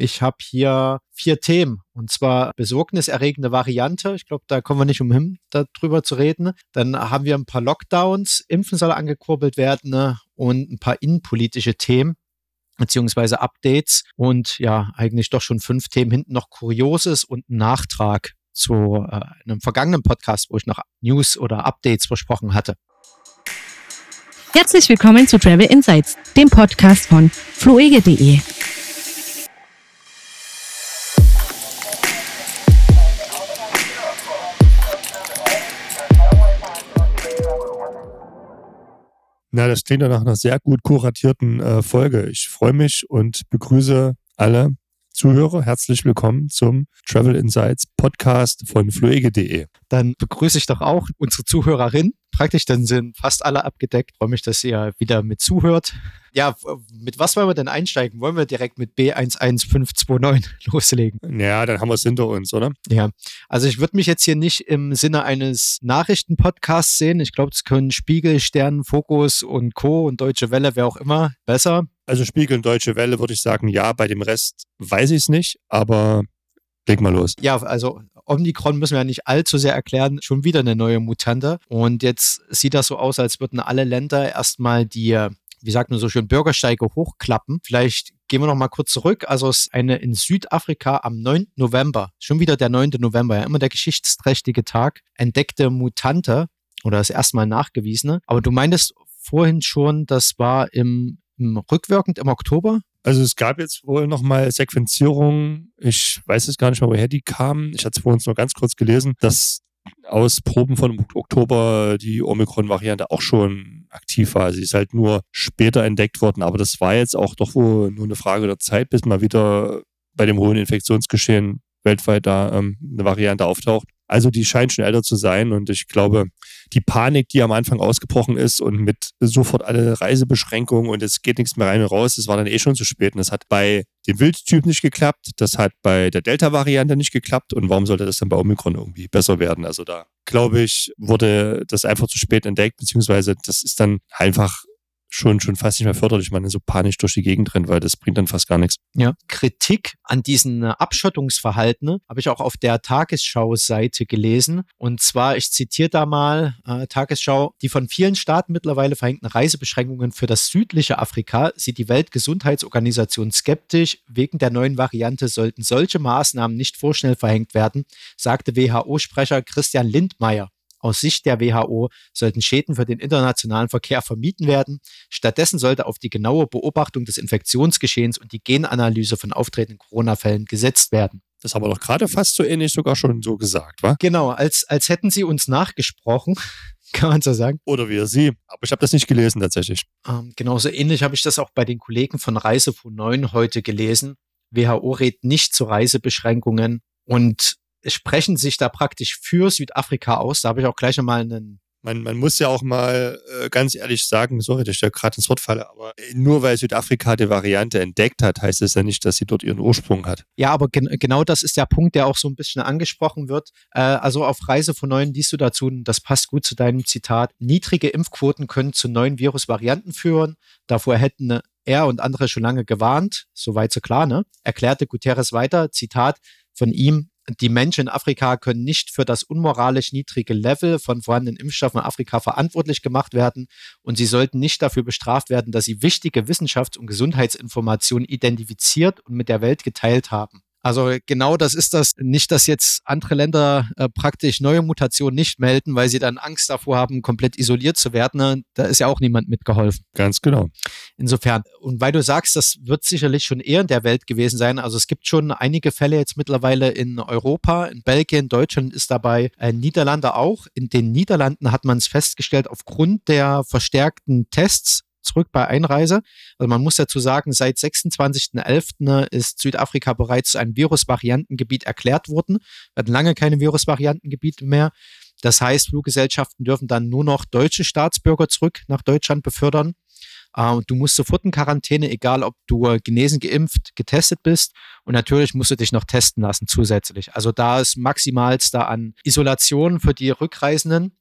Ich habe hier vier Themen und zwar besorgniserregende Variante. Ich glaube, da kommen wir nicht umhin, darüber zu reden. Dann haben wir ein paar Lockdowns, Impfen soll angekurbelt werden ne? und ein paar innenpolitische Themen beziehungsweise Updates und ja, eigentlich doch schon fünf Themen hinten noch Kurioses und ein Nachtrag zu äh, einem vergangenen Podcast, wo ich noch News oder Updates versprochen hatte. Herzlich willkommen zu Travel Insights, dem Podcast von fluege.de. Na, das klingt ja nach einer sehr gut kuratierten äh, Folge. Ich freue mich und begrüße alle Zuhörer. Herzlich willkommen zum Travel Insights Podcast von fluege.de. Dann begrüße ich doch auch unsere Zuhörerin. Praktisch, dann sind fast alle abgedeckt. freue mich, dass ihr wieder mit zuhört. Ja, mit was wollen wir denn einsteigen? Wollen wir direkt mit B11529 loslegen? Ja, dann haben wir es hinter uns, oder? Ja, also ich würde mich jetzt hier nicht im Sinne eines Nachrichtenpodcasts sehen. Ich glaube, es können Spiegel, Stern, Fokus und Co. und Deutsche Welle, wer auch immer, besser. Also Spiegel und Deutsche Welle würde ich sagen, ja. Bei dem Rest weiß ich es nicht, aber leg mal los. Ja, also Omikron müssen wir ja nicht allzu sehr erklären. Schon wieder eine neue Mutante. Und jetzt sieht das so aus, als würden alle Länder erstmal die wie sagt man so schön, Bürgersteige hochklappen. Vielleicht gehen wir noch mal kurz zurück. Also es ist eine in Südafrika am 9. November, schon wieder der 9. November, ja immer der geschichtsträchtige Tag, entdeckte Mutante oder das erstmal nachgewiesene. Aber du meintest vorhin schon, das war im rückwirkend im Oktober? Also es gab jetzt wohl nochmal Sequenzierungen. Ich weiß jetzt gar nicht mal, woher die kamen. Ich hatte es vorhin nur ganz kurz gelesen, dass aus Proben von Oktober die Omikron-Variante auch schon aktiv war. Sie ist halt nur später entdeckt worden, aber das war jetzt auch doch wohl nur eine Frage der Zeit, bis mal wieder bei dem hohen Infektionsgeschehen weltweit da ähm, eine Variante auftaucht. Also die scheint schon älter zu sein und ich glaube, die Panik, die am Anfang ausgebrochen ist und mit sofort alle Reisebeschränkungen und es geht nichts mehr rein und raus, das war dann eh schon zu spät. Und das hat bei dem Wildtyp nicht geklappt, das hat bei der Delta-Variante nicht geklappt und warum sollte das dann bei Omikron irgendwie besser werden? Also da glaube ich, wurde das einfach zu spät entdeckt, beziehungsweise das ist dann einfach schon, schon fast nicht mehr förderlich, man so panisch durch die Gegend rennt, weil das bringt dann fast gar nichts. Ja, Kritik an diesen äh, Abschottungsverhalten habe ich auch auf der Tagesschau-Seite gelesen. Und zwar, ich zitiere da mal äh, Tagesschau, die von vielen Staaten mittlerweile verhängten Reisebeschränkungen für das südliche Afrika sieht die Weltgesundheitsorganisation skeptisch. Wegen der neuen Variante sollten solche Maßnahmen nicht vorschnell verhängt werden, sagte WHO-Sprecher Christian Lindmeier. Aus Sicht der WHO sollten Schäden für den internationalen Verkehr vermieden werden. Stattdessen sollte auf die genaue Beobachtung des Infektionsgeschehens und die Genanalyse von auftretenden Corona-Fällen gesetzt werden. Das haben wir doch gerade fast so ähnlich sogar schon so gesagt, wa? Genau, als, als hätten sie uns nachgesprochen, kann man so sagen. Oder wir sie. Aber ich habe das nicht gelesen tatsächlich. Ähm, genauso ähnlich habe ich das auch bei den Kollegen von Reisefo 9 heute gelesen. WHO rät nicht zu Reisebeschränkungen und sprechen sich da praktisch für Südafrika aus. Da habe ich auch gleich nochmal einen man, man muss ja auch mal äh, ganz ehrlich sagen, sorry, dass ich da gerade ins Wort falle, aber nur weil Südafrika die Variante entdeckt hat, heißt es ja nicht, dass sie dort ihren Ursprung hat. Ja, aber gen genau das ist der Punkt, der auch so ein bisschen angesprochen wird. Äh, also auf Reise von Neuen liest du dazu, das passt gut zu deinem Zitat, niedrige Impfquoten können zu neuen Virusvarianten führen. Davor hätten er und andere schon lange gewarnt, soweit so klar, ne? Erklärte Guterres weiter, Zitat von ihm, die Menschen in Afrika können nicht für das unmoralisch niedrige Level von vorhandenen Impfstoffen in Afrika verantwortlich gemacht werden und sie sollten nicht dafür bestraft werden, dass sie wichtige Wissenschafts- und Gesundheitsinformationen identifiziert und mit der Welt geteilt haben. Also genau das ist das. Nicht, dass jetzt andere Länder äh, praktisch neue Mutationen nicht melden, weil sie dann Angst davor haben, komplett isoliert zu werden. Ne? Da ist ja auch niemand mitgeholfen. Ganz genau. Insofern, und weil du sagst, das wird sicherlich schon eher in der Welt gewesen sein. Also es gibt schon einige Fälle jetzt mittlerweile in Europa, in Belgien, Deutschland ist dabei, äh, Niederlande auch. In den Niederlanden hat man es festgestellt, aufgrund der verstärkten Tests zurück bei Einreise. Also man muss dazu sagen, seit 26.11. ist Südafrika bereits einem Virusvariantengebiet erklärt worden. Wir hatten lange keine Virusvariantengebiete mehr. Das heißt, Fluggesellschaften dürfen dann nur noch deutsche Staatsbürger zurück nach Deutschland befördern. Uh, du musst sofort in Quarantäne, egal ob du genesen, geimpft, getestet bist. Und natürlich musst du dich noch testen lassen zusätzlich. Also da ist maximalst da an Isolation für die Rückreisenden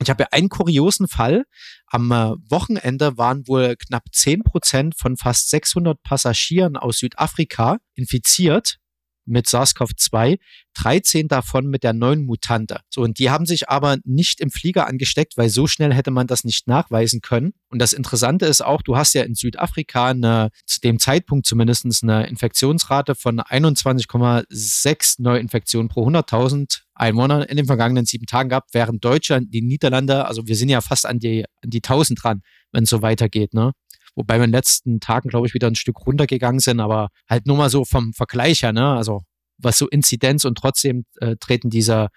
Ich habe ja einen kuriosen Fall. Am äh, Wochenende waren wohl knapp 10 Prozent von fast 600 Passagieren aus Südafrika infiziert mit SARS-CoV-2, 13 davon mit der neuen Mutante. So, und die haben sich aber nicht im Flieger angesteckt, weil so schnell hätte man das nicht nachweisen können. Und das Interessante ist auch, du hast ja in Südafrika eine, zu dem Zeitpunkt zumindest eine Infektionsrate von 21,6 Neuinfektionen pro 100.000 Einwohner in den vergangenen sieben Tagen gehabt, während Deutschland, die Niederlande, also wir sind ja fast an die, an die 1000 dran, wenn es so weitergeht, ne? Wobei wir in den letzten Tagen, glaube ich, wieder ein Stück runtergegangen sind, aber halt nur mal so vom Vergleich her, ne? Also was so Inzidenz und trotzdem äh, treten diese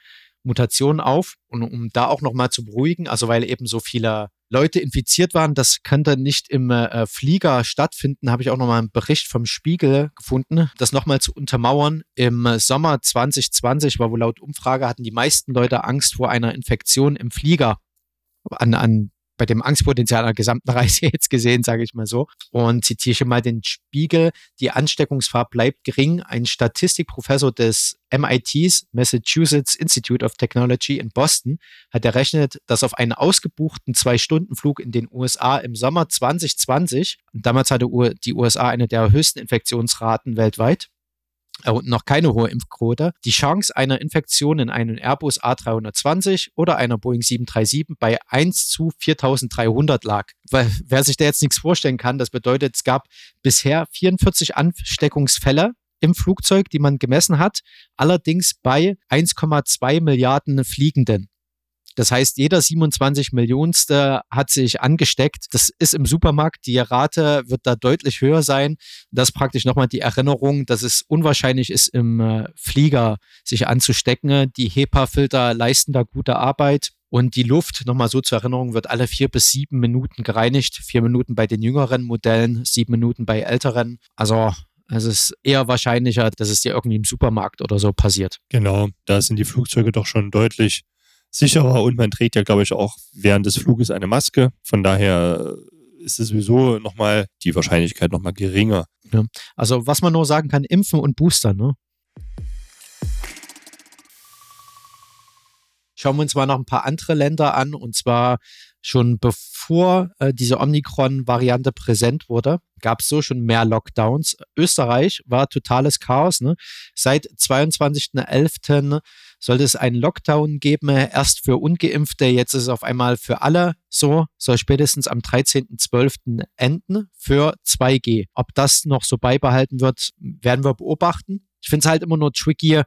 Mutationen auf. Und um da auch nochmal zu beruhigen, also weil eben so viele Leute infiziert waren, das könnte nicht im äh, Flieger stattfinden, habe ich auch nochmal einen Bericht vom Spiegel gefunden, das nochmal zu untermauern. Im Sommer 2020 war wohl laut Umfrage, hatten die meisten Leute Angst vor einer Infektion im Flieger an, an bei dem Angstpotenzial einer gesamten Reise jetzt gesehen, sage ich mal so. Und zitiere ich mal den Spiegel, die Ansteckungsgefahr bleibt gering. Ein Statistikprofessor des MITs, Massachusetts Institute of Technology in Boston, hat errechnet, dass auf einen ausgebuchten Zwei-Stunden-Flug in den USA im Sommer 2020, damals hatte die USA eine der höchsten Infektionsraten weltweit, und noch keine hohe Impfquote, die Chance einer Infektion in einem Airbus A320 oder einer Boeing 737 bei 1 zu 4300 lag. Weil, wer sich da jetzt nichts vorstellen kann, das bedeutet, es gab bisher 44 Ansteckungsfälle im Flugzeug, die man gemessen hat, allerdings bei 1,2 Milliarden Fliegenden. Das heißt, jeder 27 Millionste hat sich angesteckt. Das ist im Supermarkt. Die Rate wird da deutlich höher sein. Das ist praktisch nochmal die Erinnerung, dass es unwahrscheinlich ist, im äh, Flieger sich anzustecken. Die HEPA-Filter leisten da gute Arbeit. Und die Luft, nochmal so zur Erinnerung, wird alle vier bis sieben Minuten gereinigt. Vier Minuten bei den jüngeren Modellen, sieben Minuten bei älteren. Also es ist eher wahrscheinlicher, dass es dir irgendwie im Supermarkt oder so passiert. Genau, da sind die Flugzeuge doch schon deutlich sicherer und man trägt ja, glaube ich, auch während des Fluges eine Maske. Von daher ist es sowieso nochmal die Wahrscheinlichkeit nochmal geringer. Ja. Also was man nur sagen kann, impfen und boostern, ne? Schauen wir uns mal noch ein paar andere Länder an und zwar schon bevor äh, diese Omikron-Variante präsent wurde, gab es so schon mehr Lockdowns. Österreich war totales Chaos. Ne? Seit 22.11 sollte es einen Lockdown geben, erst für Ungeimpfte, jetzt ist es auf einmal für alle so, soll spätestens am 13.12. enden für 2G. Ob das noch so beibehalten wird, werden wir beobachten. Ich finde es halt immer nur tricky,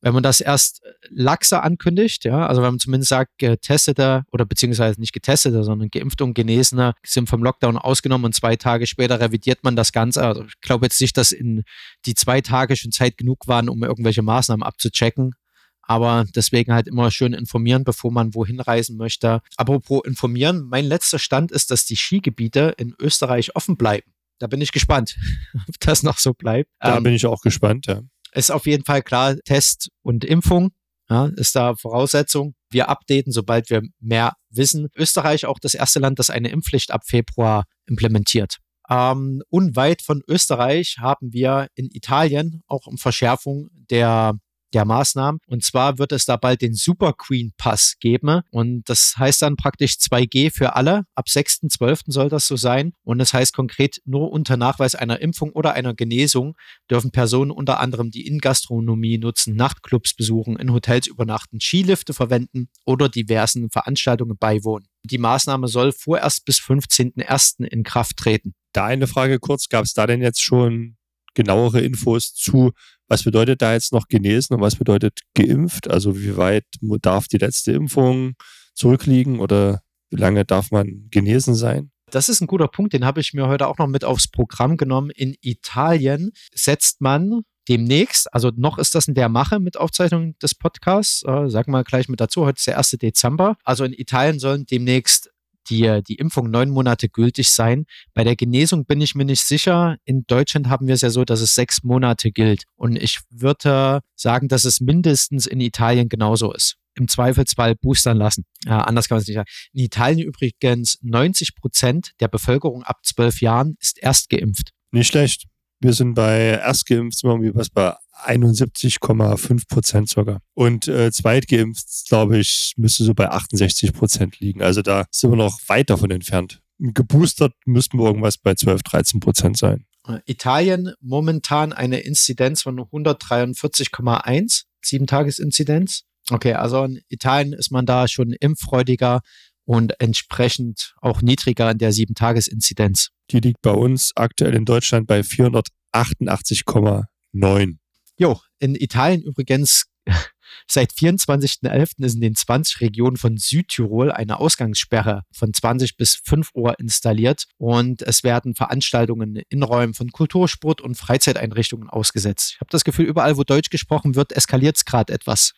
wenn man das erst laxer ankündigt, ja, also wenn man zumindest sagt, getestete oder beziehungsweise nicht getestete, sondern geimpfte und Genesene sind vom Lockdown ausgenommen und zwei Tage später revidiert man das Ganze. Also ich glaube jetzt nicht, dass in die zwei Tage schon Zeit genug waren, um irgendwelche Maßnahmen abzuchecken. Aber deswegen halt immer schön informieren, bevor man wohin reisen möchte. Apropos informieren, mein letzter Stand ist, dass die Skigebiete in Österreich offen bleiben. Da bin ich gespannt, ob das noch so bleibt. Da ähm, bin ich auch gespannt, ja. Ist auf jeden Fall klar, Test und Impfung ja, ist da Voraussetzung. Wir updaten, sobald wir mehr wissen. Österreich auch das erste Land, das eine Impfpflicht ab Februar implementiert. Ähm, unweit von Österreich haben wir in Italien auch eine Verschärfung der der Maßnahmen. Und zwar wird es da bald den Super Queen Pass geben. Und das heißt dann praktisch 2G für alle. Ab 6.12. soll das so sein. Und das heißt konkret, nur unter Nachweis einer Impfung oder einer Genesung dürfen Personen unter anderem die Innengastronomie nutzen, Nachtclubs besuchen, in Hotels übernachten, Skilifte verwenden oder diversen Veranstaltungen beiwohnen. Die Maßnahme soll vorerst bis 15.01. in Kraft treten. Da eine Frage kurz, gab es da denn jetzt schon genauere Infos zu, was bedeutet da jetzt noch genesen und was bedeutet geimpft? Also wie weit darf die letzte Impfung zurückliegen oder wie lange darf man genesen sein? Das ist ein guter Punkt, den habe ich mir heute auch noch mit aufs Programm genommen. In Italien setzt man demnächst, also noch ist das in der Mache mit Aufzeichnung des Podcasts, äh, sagen wir gleich mit dazu, heute ist der 1. Dezember. Also in Italien sollen demnächst die, die Impfung neun Monate gültig sein. Bei der Genesung bin ich mir nicht sicher. In Deutschland haben wir es ja so, dass es sechs Monate gilt. Und ich würde sagen, dass es mindestens in Italien genauso ist. Im Zweifelsfall boostern lassen. Ja, anders kann man es nicht sagen. In Italien übrigens 90 Prozent der Bevölkerung ab zwölf Jahren ist erst geimpft. Nicht schlecht. Wir sind bei erstgeimpft, irgendwie was bei 71,5 Prozent sogar. Und äh, zweitgeimpft, glaube ich, müsste so bei 68 Prozent liegen. Also da sind wir noch weit davon entfernt. Geboostert müssten wir irgendwas bei 12, 13 Prozent sein. Italien momentan eine Inzidenz von 143,1, 7-Tages-Inzidenz. Okay, also in Italien ist man da schon impffreudiger und entsprechend auch niedriger in der 7-Tages-Inzidenz. Die liegt bei uns aktuell in Deutschland bei 488,9. Jo, in Italien übrigens seit 24.11. ist in den 20 Regionen von Südtirol eine Ausgangssperre von 20 bis 5 Uhr installiert und es werden Veranstaltungen in Räumen von Kultur, Sport und Freizeiteinrichtungen ausgesetzt. Ich habe das Gefühl, überall, wo Deutsch gesprochen wird, eskaliert es gerade etwas.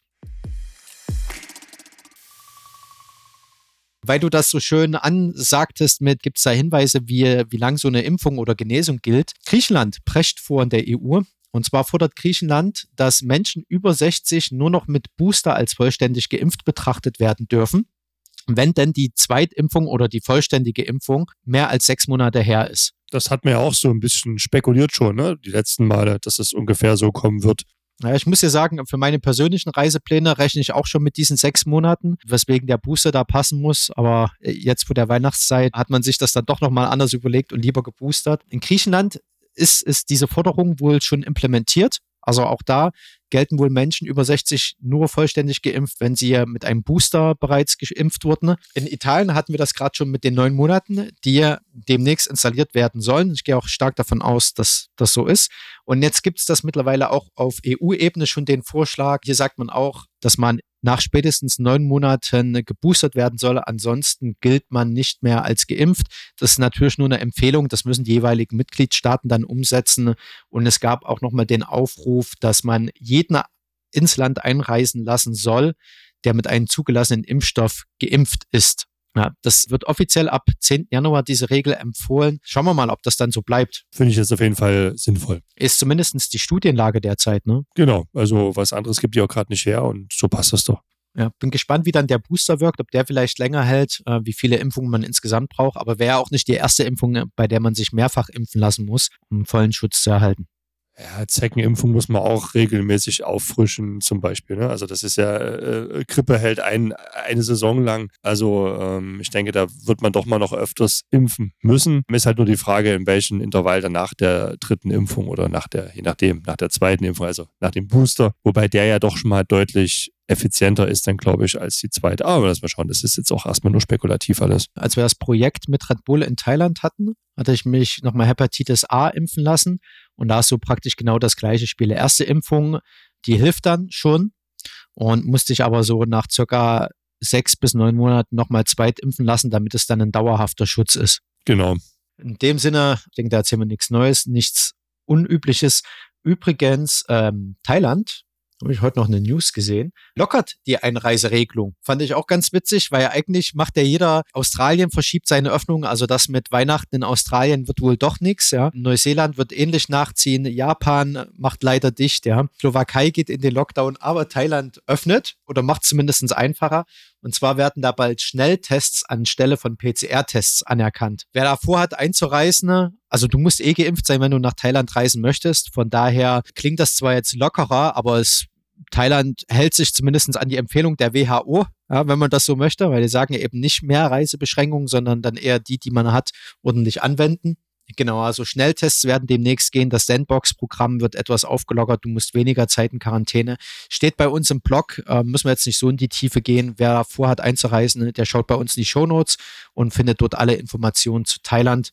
Weil du das so schön ansagtest mit, gibt es da Hinweise, wie, wie lang so eine Impfung oder Genesung gilt. Griechenland prescht vor in der EU. Und zwar fordert Griechenland, dass Menschen über 60 nur noch mit Booster als vollständig geimpft betrachtet werden dürfen, wenn denn die Zweitimpfung oder die vollständige Impfung mehr als sechs Monate her ist. Das hat mir ja auch so ein bisschen spekuliert schon, ne? die letzten Male, dass es ungefähr so kommen wird. Ja, ich muss dir sagen, für meine persönlichen Reisepläne rechne ich auch schon mit diesen sechs Monaten, weswegen der Booster da passen muss. Aber äh, jetzt vor der Weihnachtszeit hat man sich das dann doch nochmal anders überlegt und lieber geboostert. In Griechenland ist, ist diese Forderung wohl schon implementiert. Also auch da gelten wohl Menschen über 60 nur vollständig geimpft, wenn sie mit einem Booster bereits geimpft wurden. In Italien hatten wir das gerade schon mit den neun Monaten, die demnächst installiert werden sollen. Ich gehe auch stark davon aus, dass das so ist. Und jetzt gibt es das mittlerweile auch auf EU-Ebene schon den Vorschlag. Hier sagt man auch, dass man nach spätestens neun Monaten geboostert werden soll. Ansonsten gilt man nicht mehr als geimpft. Das ist natürlich nur eine Empfehlung. Das müssen die jeweiligen Mitgliedstaaten dann umsetzen. Und es gab auch nochmal den Aufruf, dass man jeden ins Land einreisen lassen soll, der mit einem zugelassenen Impfstoff geimpft ist. Ja, das wird offiziell ab 10. Januar diese Regel empfohlen. Schauen wir mal, ob das dann so bleibt. Finde ich jetzt auf jeden Fall sinnvoll. Ist zumindest die Studienlage derzeit, ne? Genau. Also was anderes gibt die auch gerade nicht her und so passt das doch. Ja, bin gespannt, wie dann der Booster wirkt, ob der vielleicht länger hält, äh, wie viele Impfungen man insgesamt braucht. Aber wäre auch nicht die erste Impfung, bei der man sich mehrfach impfen lassen muss, um vollen Schutz zu erhalten. Ja, Zeckenimpfung muss man auch regelmäßig auffrischen, zum Beispiel. Ne? Also das ist ja, äh, Grippe hält ein, eine Saison lang. Also ähm, ich denke, da wird man doch mal noch öfters impfen müssen. Ist halt nur die Frage, in welchem Intervall dann nach der dritten Impfung oder nach der, je nachdem, nach der zweiten Impfung, also nach dem Booster, wobei der ja doch schon mal deutlich effizienter ist dann, glaube ich, als die zweite. Aber lass mal schauen, das ist jetzt auch erstmal nur spekulativ alles. Als wir das Projekt mit Red Bull in Thailand hatten, hatte ich mich nochmal Hepatitis A impfen lassen und da ist so praktisch genau das gleiche Spiel. Erste Impfung, die hilft dann schon und musste ich aber so nach circa sechs bis neun Monaten nochmal zweit impfen lassen, damit es dann ein dauerhafter Schutz ist. Genau. In dem Sinne, ich denke, da erzählen wir nichts Neues, nichts Unübliches. Übrigens, ähm, Thailand habe ich heute noch eine News gesehen, lockert die Einreiseregelung. Fand ich auch ganz witzig, weil eigentlich macht ja jeder, Australien verschiebt seine Öffnung, also das mit Weihnachten in Australien wird wohl doch nichts, ja. Neuseeland wird ähnlich nachziehen, Japan macht leider dicht, ja. Slowakei geht in den Lockdown, aber Thailand öffnet oder macht es zumindest einfacher. Und zwar werden da bald Schnelltests anstelle von PCR-Tests anerkannt. Wer da vorhat einzureisen, also du musst eh geimpft sein, wenn du nach Thailand reisen möchtest. Von daher klingt das zwar jetzt lockerer, aber es Thailand hält sich zumindest an die Empfehlung der WHO, ja, wenn man das so möchte, weil die sagen eben nicht mehr Reisebeschränkungen, sondern dann eher die, die man hat, ordentlich anwenden. Genau, also Schnelltests werden demnächst gehen. Das Sandbox-Programm wird etwas aufgelockert. Du musst weniger Zeit in Quarantäne. Steht bei uns im Blog. Äh, müssen wir jetzt nicht so in die Tiefe gehen. Wer vorhat einzureisen, der schaut bei uns in die Shownotes und findet dort alle Informationen zu Thailand.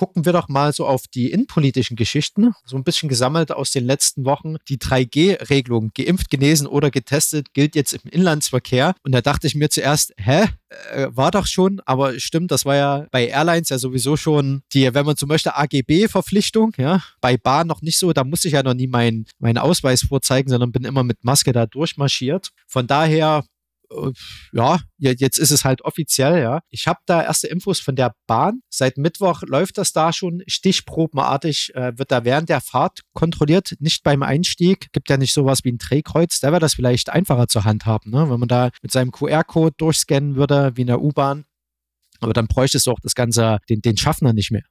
Gucken wir doch mal so auf die innenpolitischen Geschichten, so ein bisschen gesammelt aus den letzten Wochen. Die 3G-Regelung, geimpft, genesen oder getestet, gilt jetzt im Inlandsverkehr. Und da dachte ich mir zuerst, hä? Äh, war doch schon, aber stimmt, das war ja bei Airlines ja sowieso schon die, wenn man so möchte, AGB-Verpflichtung, ja. Bei Bahn noch nicht so, da musste ich ja noch nie meinen mein Ausweis vorzeigen, sondern bin immer mit Maske da durchmarschiert. Von daher ja, jetzt ist es halt offiziell, ja. Ich habe da erste Infos von der Bahn. Seit Mittwoch läuft das da schon stichprobenartig, äh, wird da während der Fahrt kontrolliert, nicht beim Einstieg. Gibt ja nicht sowas wie ein Drehkreuz, da wäre das vielleicht einfacher zu handhaben, ne? wenn man da mit seinem QR-Code durchscannen würde, wie in der U-Bahn. Aber dann bräuchtest du auch das Ganze, den, den Schaffner nicht mehr.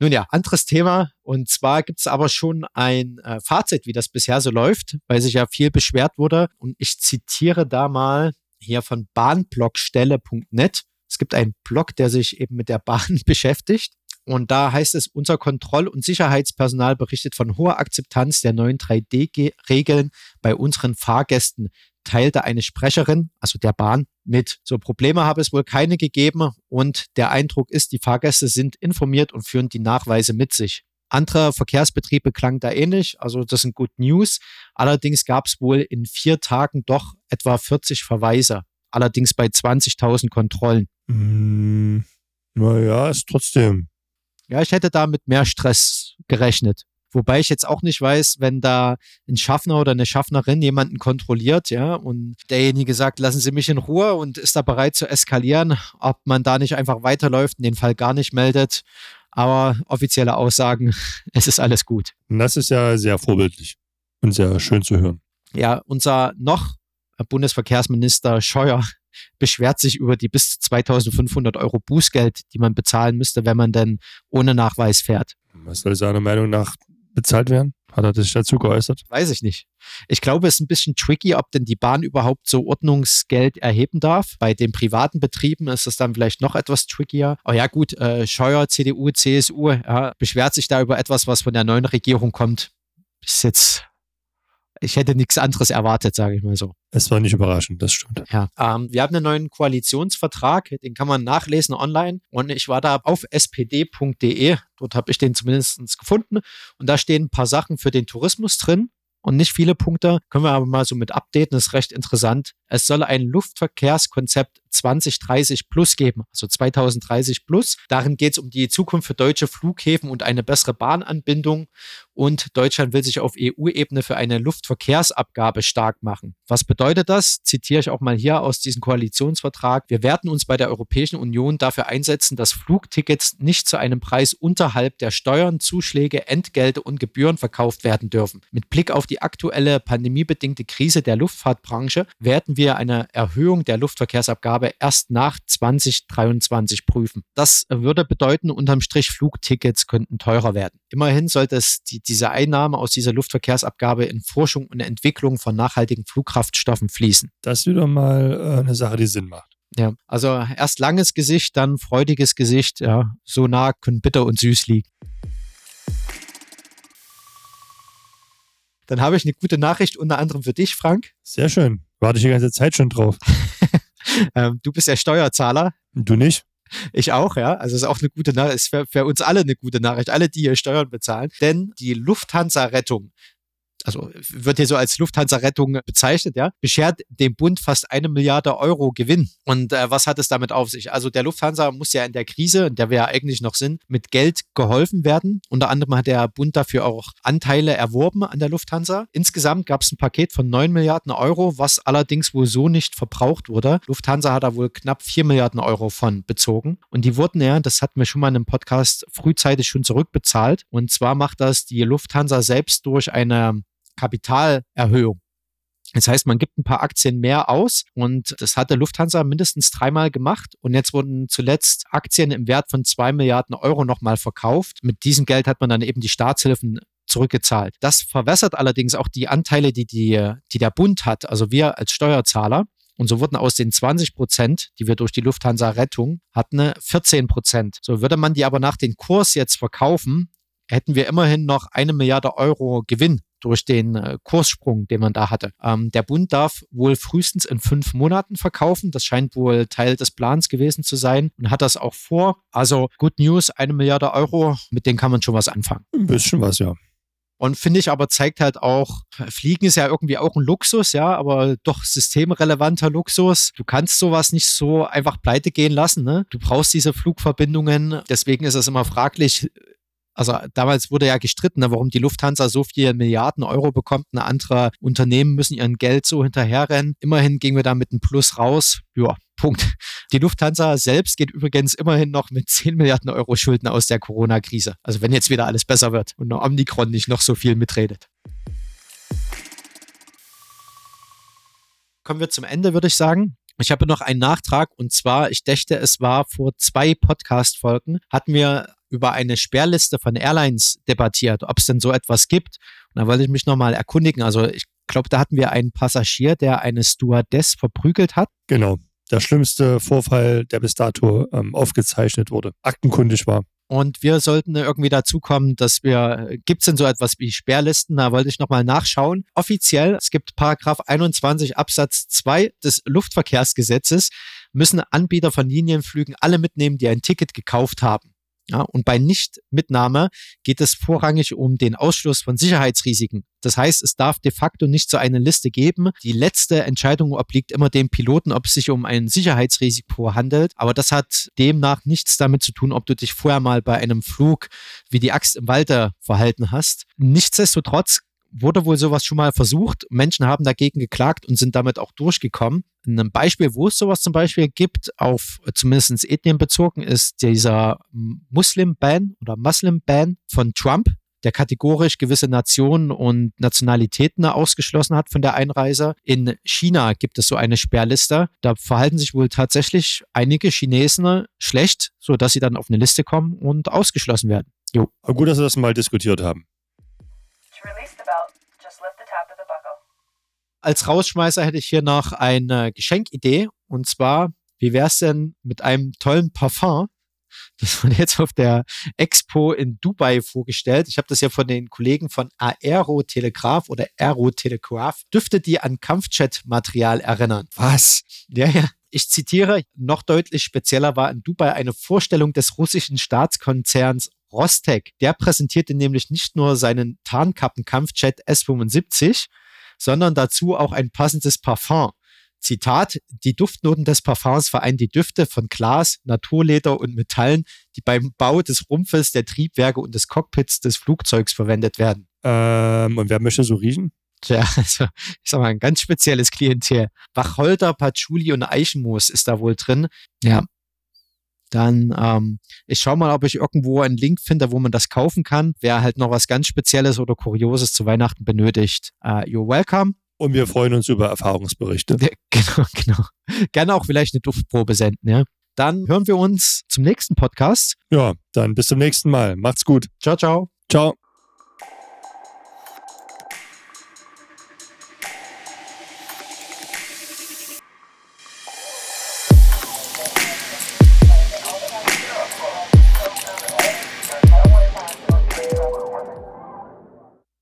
Nun ja, anderes Thema. Und zwar gibt es aber schon ein äh, Fazit, wie das bisher so läuft, weil sich ja viel beschwert wurde. Und ich zitiere da mal hier von bahnblockstelle.net. Es gibt einen Blog, der sich eben mit der Bahn beschäftigt. Und da heißt es, unser Kontroll- und Sicherheitspersonal berichtet von hoher Akzeptanz der neuen 3D-Regeln bei unseren Fahrgästen, teilte eine Sprecherin, also der Bahn, mit. So Probleme habe es wohl keine gegeben und der Eindruck ist, die Fahrgäste sind informiert und führen die Nachweise mit sich. Andere Verkehrsbetriebe klang da ähnlich, also das sind Good News. Allerdings gab es wohl in vier Tagen doch etwa 40 Verweise, allerdings bei 20.000 Kontrollen. Mm, naja, ist trotzdem. Ja, ich hätte da mit mehr Stress gerechnet. Wobei ich jetzt auch nicht weiß, wenn da ein Schaffner oder eine Schaffnerin jemanden kontrolliert, ja, und derjenige sagt, lassen Sie mich in Ruhe und ist da bereit zu eskalieren, ob man da nicht einfach weiterläuft und den Fall gar nicht meldet. Aber offizielle Aussagen, es ist alles gut. Das ist ja sehr vorbildlich und sehr schön zu hören. Ja, unser noch Bundesverkehrsminister Scheuer beschwert sich über die bis zu 2500 Euro Bußgeld, die man bezahlen müsste, wenn man denn ohne Nachweis fährt. Was soll seiner Meinung nach bezahlt werden? Hat er sich dazu geäußert? Weiß ich nicht. Ich glaube, es ist ein bisschen tricky, ob denn die Bahn überhaupt so Ordnungsgeld erheben darf. Bei den privaten Betrieben ist das dann vielleicht noch etwas trickier. Aber ja gut, äh, Scheuer, CDU, CSU ja, beschwert sich da über etwas, was von der neuen Regierung kommt. Ist jetzt ich hätte nichts anderes erwartet, sage ich mal so. Es war nicht überraschend, das stimmt. Ja, ähm, wir haben einen neuen Koalitionsvertrag, den kann man nachlesen online. Und ich war da auf spd.de, dort habe ich den zumindest gefunden. Und da stehen ein paar Sachen für den Tourismus drin und nicht viele Punkte. Können wir aber mal so mit updaten, das ist recht interessant. Es soll ein Luftverkehrskonzept 2030 plus geben, also 2030 plus. Darin geht es um die Zukunft für deutsche Flughäfen und eine bessere Bahnanbindung. Und Deutschland will sich auf EU-Ebene für eine Luftverkehrsabgabe stark machen. Was bedeutet das? Zitiere ich auch mal hier aus diesem Koalitionsvertrag. Wir werden uns bei der Europäischen Union dafür einsetzen, dass Flugtickets nicht zu einem Preis unterhalb der Steuern, Zuschläge, Entgelte und Gebühren verkauft werden dürfen. Mit Blick auf die aktuelle pandemiebedingte Krise der Luftfahrtbranche werden wir eine Erhöhung der Luftverkehrsabgabe erst nach 2023 prüfen. Das würde bedeuten, unterm Strich Flugtickets könnten teurer werden. Immerhin sollte es die, diese Einnahme aus dieser Luftverkehrsabgabe in Forschung und Entwicklung von nachhaltigen Flugkraftstoffen fließen. Das ist wieder mal äh, eine Sache, die Sinn macht. Ja, also erst langes Gesicht, dann freudiges Gesicht. Ja, so nah können bitter und süß liegen. Dann habe ich eine gute Nachricht unter anderem für dich, Frank. Sehr schön. Warte ich die ganze Zeit schon drauf. ähm, du bist ja Steuerzahler. Du nicht? Ich auch, ja. Also ist auch eine gute Nachricht, ist für, für uns alle eine gute Nachricht, alle, die hier Steuern bezahlen. Denn die Lufthansa-Rettung, also wird hier so als Lufthansa-Rettung bezeichnet, ja, beschert dem Bund fast eine Milliarde Euro Gewinn. Und äh, was hat es damit auf sich? Also der Lufthansa muss ja in der Krise, in der wir ja eigentlich noch sind, mit Geld geholfen werden. Unter anderem hat der Bund dafür auch Anteile erworben an der Lufthansa. Insgesamt gab es ein Paket von 9 Milliarden Euro, was allerdings wohl so nicht verbraucht wurde. Lufthansa hat da wohl knapp 4 Milliarden Euro von bezogen. Und die wurden ja, das hatten wir schon mal in einem Podcast frühzeitig schon zurückbezahlt. Und zwar macht das die Lufthansa selbst durch eine Kapitalerhöhung. Das heißt, man gibt ein paar Aktien mehr aus und das hat der Lufthansa mindestens dreimal gemacht und jetzt wurden zuletzt Aktien im Wert von zwei Milliarden Euro nochmal verkauft. Mit diesem Geld hat man dann eben die Staatshilfen zurückgezahlt. Das verwässert allerdings auch die Anteile, die, die, die der Bund hat, also wir als Steuerzahler. Und so wurden aus den 20 Prozent, die wir durch die Lufthansa-Rettung hatten, 14 Prozent. So würde man die aber nach dem Kurs jetzt verkaufen, hätten wir immerhin noch eine Milliarde Euro Gewinn durch den äh, Kurssprung, den man da hatte. Ähm, der Bund darf wohl frühestens in fünf Monaten verkaufen. Das scheint wohl Teil des Plans gewesen zu sein und hat das auch vor. Also Good News, eine Milliarde Euro, mit denen kann man schon was anfangen. Ein bisschen was, ja. Und finde ich aber zeigt halt auch, Fliegen ist ja irgendwie auch ein Luxus, ja, aber doch systemrelevanter Luxus. Du kannst sowas nicht so einfach pleite gehen lassen, ne? Du brauchst diese Flugverbindungen. Deswegen ist es immer fraglich, also damals wurde ja gestritten, ne, warum die Lufthansa so viele Milliarden Euro bekommt. Eine andere Unternehmen müssen ihren Geld so hinterherrennen. Immerhin gingen wir da mit einem Plus raus. Ja, Punkt. Die Lufthansa selbst geht übrigens immerhin noch mit 10 Milliarden Euro Schulden aus der Corona-Krise. Also wenn jetzt wieder alles besser wird und Omikron nicht noch so viel mitredet. Kommen wir zum Ende, würde ich sagen. Ich habe noch einen Nachtrag und zwar, ich dächte, es war vor zwei Podcast-Folgen, hatten wir über eine Sperrliste von Airlines debattiert, ob es denn so etwas gibt. Und da wollte ich mich nochmal erkundigen. Also ich glaube, da hatten wir einen Passagier, der eine Stewardess verprügelt hat. Genau. Der schlimmste Vorfall, der bis dato ähm, aufgezeichnet wurde, aktenkundig war. Und wir sollten irgendwie dazu kommen, dass wir, gibt es denn so etwas wie Sperrlisten? Da wollte ich nochmal nachschauen. Offiziell, es gibt Paragraph 21 Absatz 2 des Luftverkehrsgesetzes, müssen Anbieter von Linienflügen alle mitnehmen, die ein Ticket gekauft haben. Ja, und bei Nichtmitnahme geht es vorrangig um den Ausschluss von Sicherheitsrisiken. Das heißt, es darf de facto nicht so eine Liste geben. Die letzte Entscheidung obliegt immer dem Piloten, ob es sich um ein Sicherheitsrisiko handelt. Aber das hat demnach nichts damit zu tun, ob du dich vorher mal bei einem Flug wie die Axt im Walde verhalten hast. Nichtsdestotrotz wurde wohl sowas schon mal versucht. Menschen haben dagegen geklagt und sind damit auch durchgekommen. Ein Beispiel, wo es sowas zum Beispiel gibt, auf zumindest Ethnien bezogen, ist dieser Muslim-Ban oder Muslim-Ban von Trump, der kategorisch gewisse Nationen und Nationalitäten ausgeschlossen hat von der Einreise. In China gibt es so eine Sperrliste. Da verhalten sich wohl tatsächlich einige Chinesen schlecht, sodass sie dann auf eine Liste kommen und ausgeschlossen werden. Jo. Aber gut, dass wir das mal diskutiert haben. Als Rausschmeißer hätte ich hier noch eine Geschenkidee. Und zwar, wie wäre es denn mit einem tollen Parfum? Das wurde jetzt auf der Expo in Dubai vorgestellt. Ich habe das ja von den Kollegen von Aerotelegraph oder Aerotelegraph. Dürfte die an Kampfjet-Material erinnern. Was? Ja, ja. Ich zitiere, noch deutlich spezieller war in Dubai eine Vorstellung des russischen Staatskonzerns Rostec. Der präsentierte nämlich nicht nur seinen Tarnkappenkampfjet S-75, sondern dazu auch ein passendes Parfum. Zitat, die Duftnoten des Parfums vereinen die Düfte von Glas, Naturleder und Metallen, die beim Bau des Rumpfes, der Triebwerke und des Cockpits des Flugzeugs verwendet werden. Ähm, und wer möchte so riechen? Tja, also ich sag mal, ein ganz spezielles Klientel. Wacholder, Patchouli und Eichenmoos ist da wohl drin. Ja, dann ähm, ich schaue mal, ob ich irgendwo einen Link finde, wo man das kaufen kann. Wer halt noch was ganz Spezielles oder Kurioses zu Weihnachten benötigt, uh, you're welcome. Und wir freuen uns über Erfahrungsberichte. Genau, genau. Gerne auch vielleicht eine Duftprobe senden, ja. Dann hören wir uns zum nächsten Podcast. Ja, dann bis zum nächsten Mal. Macht's gut. Ciao, ciao. Ciao.